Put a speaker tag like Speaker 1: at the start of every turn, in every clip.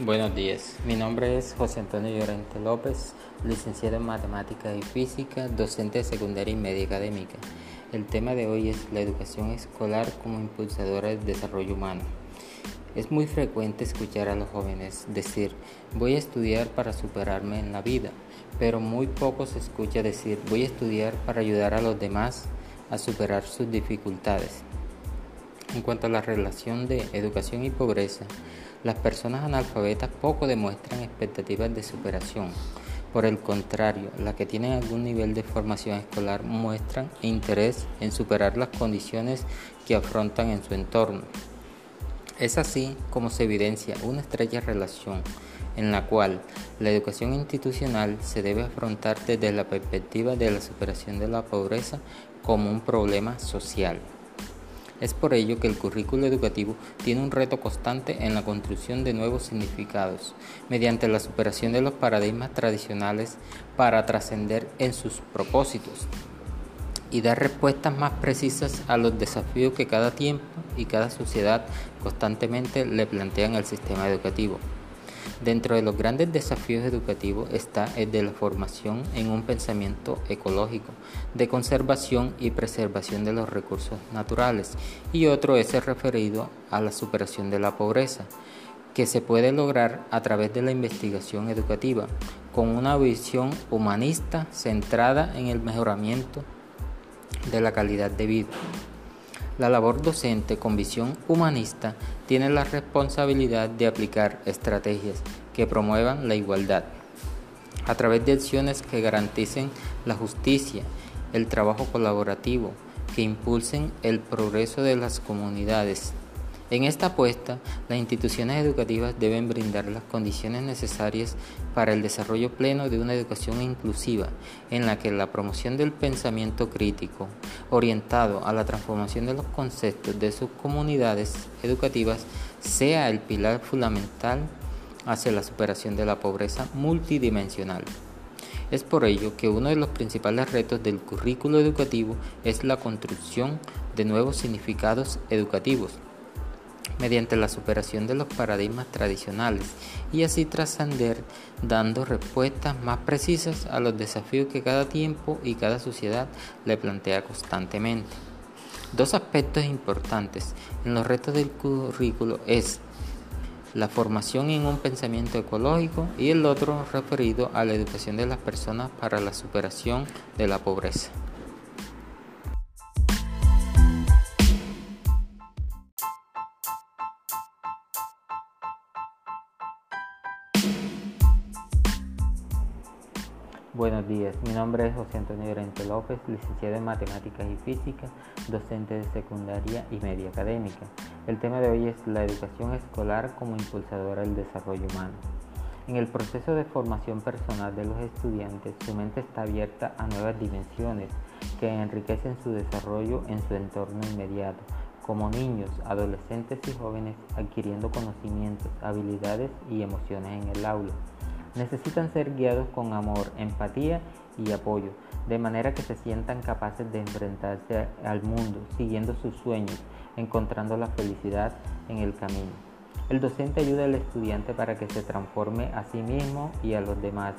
Speaker 1: Buenos días, mi nombre es José Antonio Llorente López, licenciado en Matemáticas y Física, docente de secundaria y media académica. El tema de hoy es la educación escolar como impulsadora del desarrollo humano. Es muy frecuente escuchar a los jóvenes decir, voy a estudiar para superarme en la vida, pero muy poco se escucha decir, voy a estudiar para ayudar a los demás a superar sus dificultades. En cuanto a la relación de educación y pobreza, las personas analfabetas poco demuestran expectativas de superación. Por el contrario, las que tienen algún nivel de formación escolar muestran interés en superar las condiciones que afrontan en su entorno. Es así como se evidencia una estrecha relación en la cual la educación institucional se debe afrontar desde la perspectiva de la superación de la pobreza como un problema social. Es por ello que el currículo educativo tiene un reto constante en la construcción de nuevos significados, mediante la superación de los paradigmas tradicionales para trascender en sus propósitos y dar respuestas más precisas a los desafíos que cada tiempo y cada sociedad constantemente le plantean al sistema educativo. Dentro de los grandes desafíos educativos está el de la formación en un pensamiento ecológico, de conservación y preservación de los recursos naturales, y otro es el referido a la superación de la pobreza, que se puede lograr a través de la investigación educativa, con una visión humanista centrada en el mejoramiento de la calidad de vida. La labor docente con visión humanista tiene la responsabilidad de aplicar estrategias que promuevan la igualdad a través de acciones que garanticen la justicia, el trabajo colaborativo, que impulsen el progreso de las comunidades en esta apuesta, las instituciones educativas deben brindar las condiciones necesarias para el desarrollo pleno de una educación inclusiva, en la que la promoción del pensamiento crítico, orientado a la transformación de los conceptos de sus comunidades educativas, sea el pilar fundamental hacia la superación de la pobreza multidimensional. Es por ello que uno de los principales retos del currículo educativo es la construcción de nuevos significados educativos mediante la superación de los paradigmas tradicionales y así trascender dando respuestas más precisas a los desafíos que cada tiempo y cada sociedad le plantea constantemente. Dos aspectos importantes en los retos del currículo es la formación en un pensamiento ecológico y el otro referido a la educación de las personas para la superación de la pobreza. Buenos días, mi nombre es José Antonio Llorente López, licenciado en Matemáticas y Física, docente de secundaria y media académica. El tema de hoy es la educación escolar como impulsadora del desarrollo humano. En el proceso de formación personal de los estudiantes, su mente está abierta a nuevas dimensiones que enriquecen su desarrollo en su entorno inmediato, como niños, adolescentes y jóvenes adquiriendo conocimientos, habilidades y emociones en el aula necesitan ser guiados con amor, empatía y apoyo, de manera que se sientan capaces de enfrentarse al mundo, siguiendo sus sueños, encontrando la felicidad en el camino. El docente ayuda al estudiante para que se transforme a sí mismo y a los demás,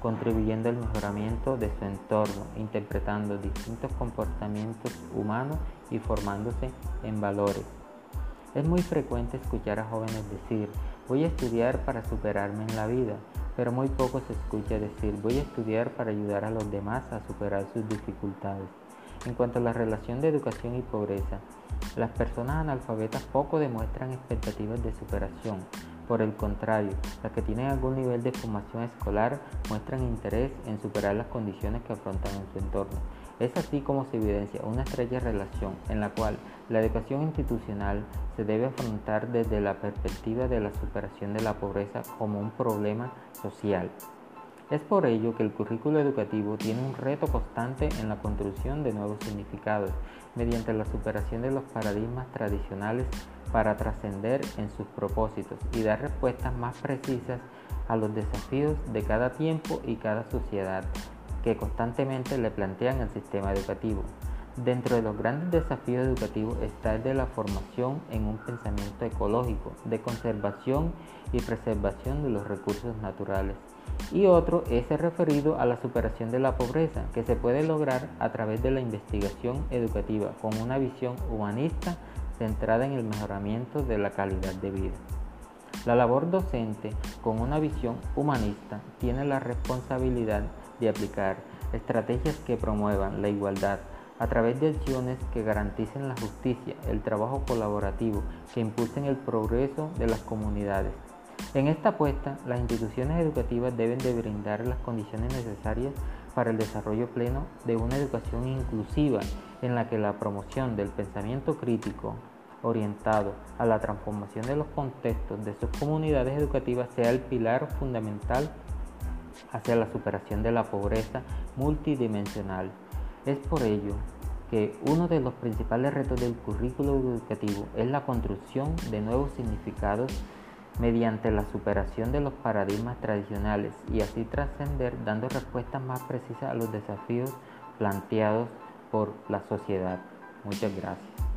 Speaker 1: contribuyendo al mejoramiento de su entorno, interpretando distintos comportamientos humanos y formándose en valores. Es muy frecuente escuchar a jóvenes decir, voy a estudiar para superarme en la vida, pero muy poco se escucha decir voy a estudiar para ayudar a los demás a superar sus dificultades. En cuanto a la relación de educación y pobreza, las personas analfabetas poco demuestran expectativas de superación. Por el contrario, las que tienen algún nivel de formación escolar muestran interés en superar las condiciones que afrontan en su entorno. Es así como se evidencia una estrecha relación en la cual la educación institucional se debe afrontar desde la perspectiva de la superación de la pobreza como un problema social. Es por ello que el currículo educativo tiene un reto constante en la construcción de nuevos significados, mediante la superación de los paradigmas tradicionales para trascender en sus propósitos y dar respuestas más precisas a los desafíos de cada tiempo y cada sociedad que constantemente le plantean el sistema educativo. Dentro de los grandes desafíos educativos está el de la formación en un pensamiento ecológico, de conservación y preservación de los recursos naturales. Y otro es el referido a la superación de la pobreza, que se puede lograr a través de la investigación educativa con una visión humanista centrada en el mejoramiento de la calidad de vida. La labor docente con una visión humanista tiene la responsabilidad de aplicar estrategias que promuevan la igualdad a través de acciones que garanticen la justicia, el trabajo colaborativo, que impulsen el progreso de las comunidades. En esta apuesta, las instituciones educativas deben de brindar las condiciones necesarias para el desarrollo pleno de una educación inclusiva en la que la promoción del pensamiento crítico orientado a la transformación de los contextos de sus comunidades educativas sea el pilar fundamental hacia la superación de la pobreza multidimensional. Es por ello que uno de los principales retos del currículo educativo es la construcción de nuevos significados mediante la superación de los paradigmas tradicionales y así trascender dando respuestas más precisas a los desafíos planteados por la sociedad. Muchas gracias.